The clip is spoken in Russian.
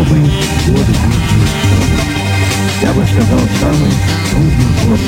Подарив особый год жизни, я бы сказал, самый трудный год